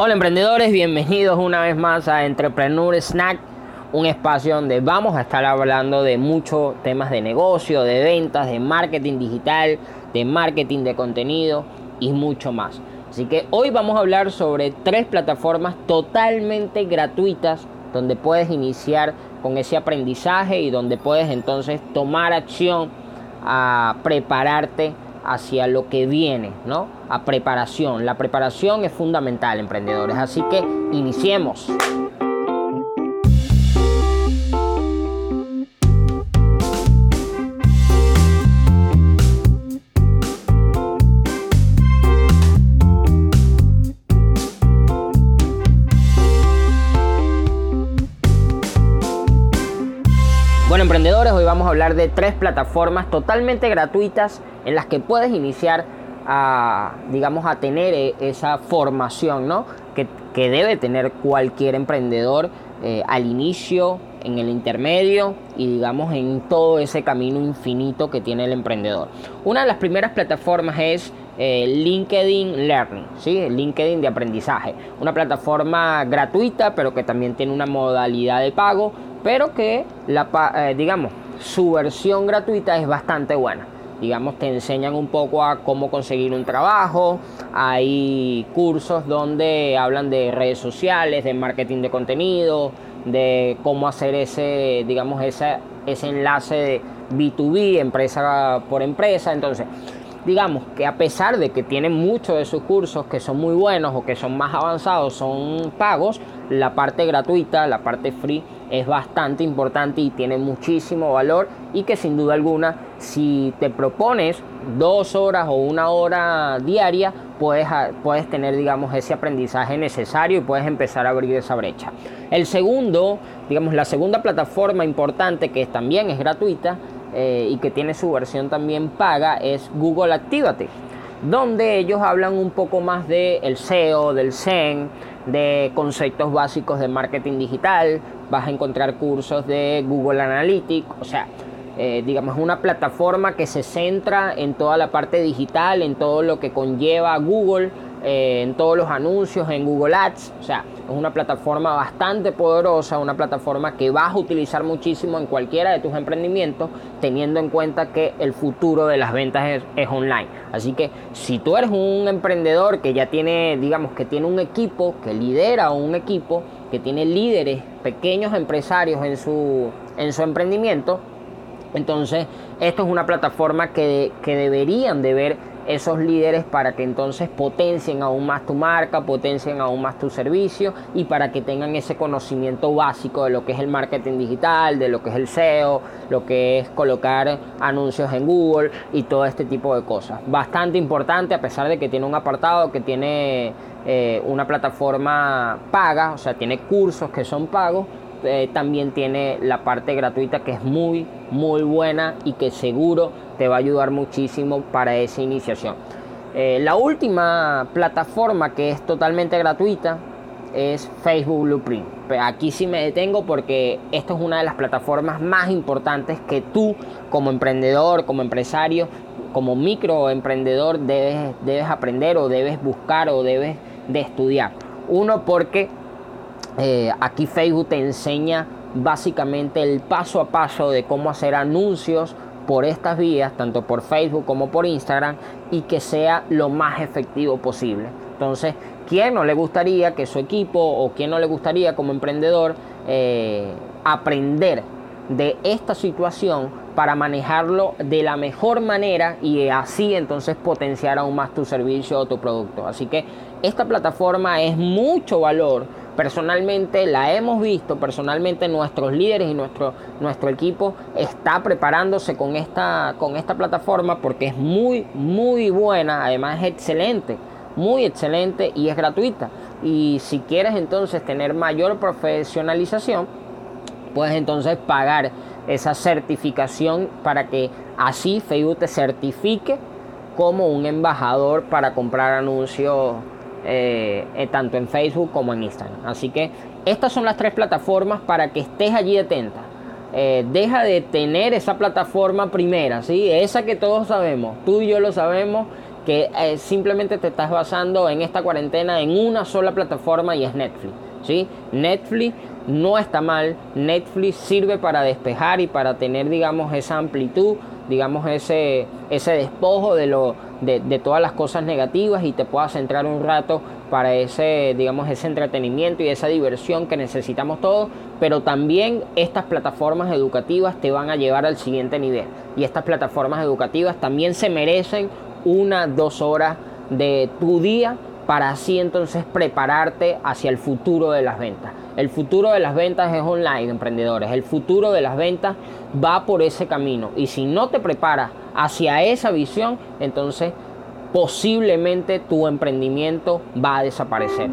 Hola emprendedores, bienvenidos una vez más a Entrepreneur Snack, un espacio donde vamos a estar hablando de muchos temas de negocio, de ventas, de marketing digital, de marketing de contenido y mucho más. Así que hoy vamos a hablar sobre tres plataformas totalmente gratuitas donde puedes iniciar con ese aprendizaje y donde puedes entonces tomar acción a prepararte hacia lo que viene, ¿no? A preparación. La preparación es fundamental, emprendedores. Así que iniciemos. Bueno, emprendedores, hoy vamos a hablar de tres plataformas totalmente gratuitas en las que puedes iniciar a, digamos, a tener e, esa formación, ¿no? Que, debe tener cualquier emprendedor eh, al inicio, en el intermedio y digamos en todo ese camino infinito que tiene el emprendedor. Una de las primeras plataformas es eh, LinkedIn Learning, ¿sí? LinkedIn de aprendizaje. Una plataforma gratuita, pero que también tiene una modalidad de pago, pero que, la, eh, digamos, su versión gratuita es bastante buena digamos, te enseñan un poco a cómo conseguir un trabajo. Hay cursos donde hablan de redes sociales, de marketing de contenido, de cómo hacer ese, digamos, ese, ese enlace de B2B, empresa por empresa. Entonces, digamos que a pesar de que tienen muchos de sus cursos que son muy buenos o que son más avanzados, son pagos, la parte gratuita, la parte free es bastante importante y tiene muchísimo valor y que sin duda alguna si te propones dos horas o una hora diaria puedes, puedes tener digamos ese aprendizaje necesario y puedes empezar a abrir esa brecha. El segundo, digamos la segunda plataforma importante que también es gratuita eh, y que tiene su versión también paga es Google Activate donde ellos hablan un poco más del el SEO, del SEN, de conceptos básicos de marketing digital, vas a encontrar cursos de Google Analytics, o sea, eh, digamos, una plataforma que se centra en toda la parte digital, en todo lo que conlleva Google, eh, en todos los anuncios, en Google Ads, o sea, es una plataforma bastante poderosa, una plataforma que vas a utilizar muchísimo en cualquiera de tus emprendimientos, teniendo en cuenta que el futuro de las ventas es, online. Así que si tú eres un emprendedor que ya tiene, digamos, que tiene un equipo, que lidera un equipo, que tiene líderes, pequeños empresarios en su, en su emprendimiento, entonces esto es una plataforma que, que deberían de ver esos líderes para que entonces potencien aún más tu marca, potencien aún más tu servicio y para que tengan ese conocimiento básico de lo que es el marketing digital, de lo que es el SEO, lo que es colocar anuncios en Google y todo este tipo de cosas. Bastante importante a pesar de que tiene un apartado que tiene eh, una plataforma paga, o sea, tiene cursos que son pagos, eh, también tiene la parte gratuita que es muy, muy buena y que seguro te va a ayudar muchísimo para esa iniciación. Eh, la última plataforma que es totalmente gratuita es Facebook Blueprint. Aquí sí me detengo porque esto es una de las plataformas más importantes que tú como emprendedor, como empresario, como microemprendedor debes, debes aprender o debes buscar o debes de estudiar. Uno porque eh, aquí Facebook te enseña básicamente el paso a paso de cómo hacer anuncios por estas vías, tanto por Facebook como por Instagram, y que sea lo más efectivo posible. Entonces, ¿quién no le gustaría que su equipo o quién no le gustaría como emprendedor eh, aprender de esta situación para manejarlo de la mejor manera y así entonces potenciar aún más tu servicio o tu producto? Así que esta plataforma es mucho valor Personalmente la hemos visto, personalmente nuestros líderes y nuestro, nuestro equipo está preparándose con esta, con esta plataforma porque es muy, muy buena, además es excelente, muy excelente y es gratuita. Y si quieres entonces tener mayor profesionalización, puedes entonces pagar esa certificación para que así Facebook te certifique como un embajador para comprar anuncios eh, eh, tanto en Facebook como en Instagram. Así que estas son las tres plataformas para que estés allí atenta. Eh, deja de tener esa plataforma primera, ¿sí? esa que todos sabemos, tú y yo lo sabemos, que simplemente te estás basando en esta cuarentena en una sola plataforma y es Netflix. ¿sí? Netflix no está mal, Netflix sirve para despejar y para tener, digamos, esa amplitud, digamos, ese, ese despojo de, lo, de, todas las cosas negativas y te puedas centrar un rato para ese, digamos, ese entretenimiento y esa diversión que necesitamos todos, pero también estas plataformas educativas te van a llevar al siguiente nivel. Y estas plataformas educativas también se merecen una, dos horas de tu día para así entonces prepararte hacia el futuro de las ventas. El futuro de las ventas es online, emprendedores. El futuro de las ventas va por ese camino. Y si no te preparas hacia esa visión, entonces posiblemente tu emprendimiento va a desaparecer.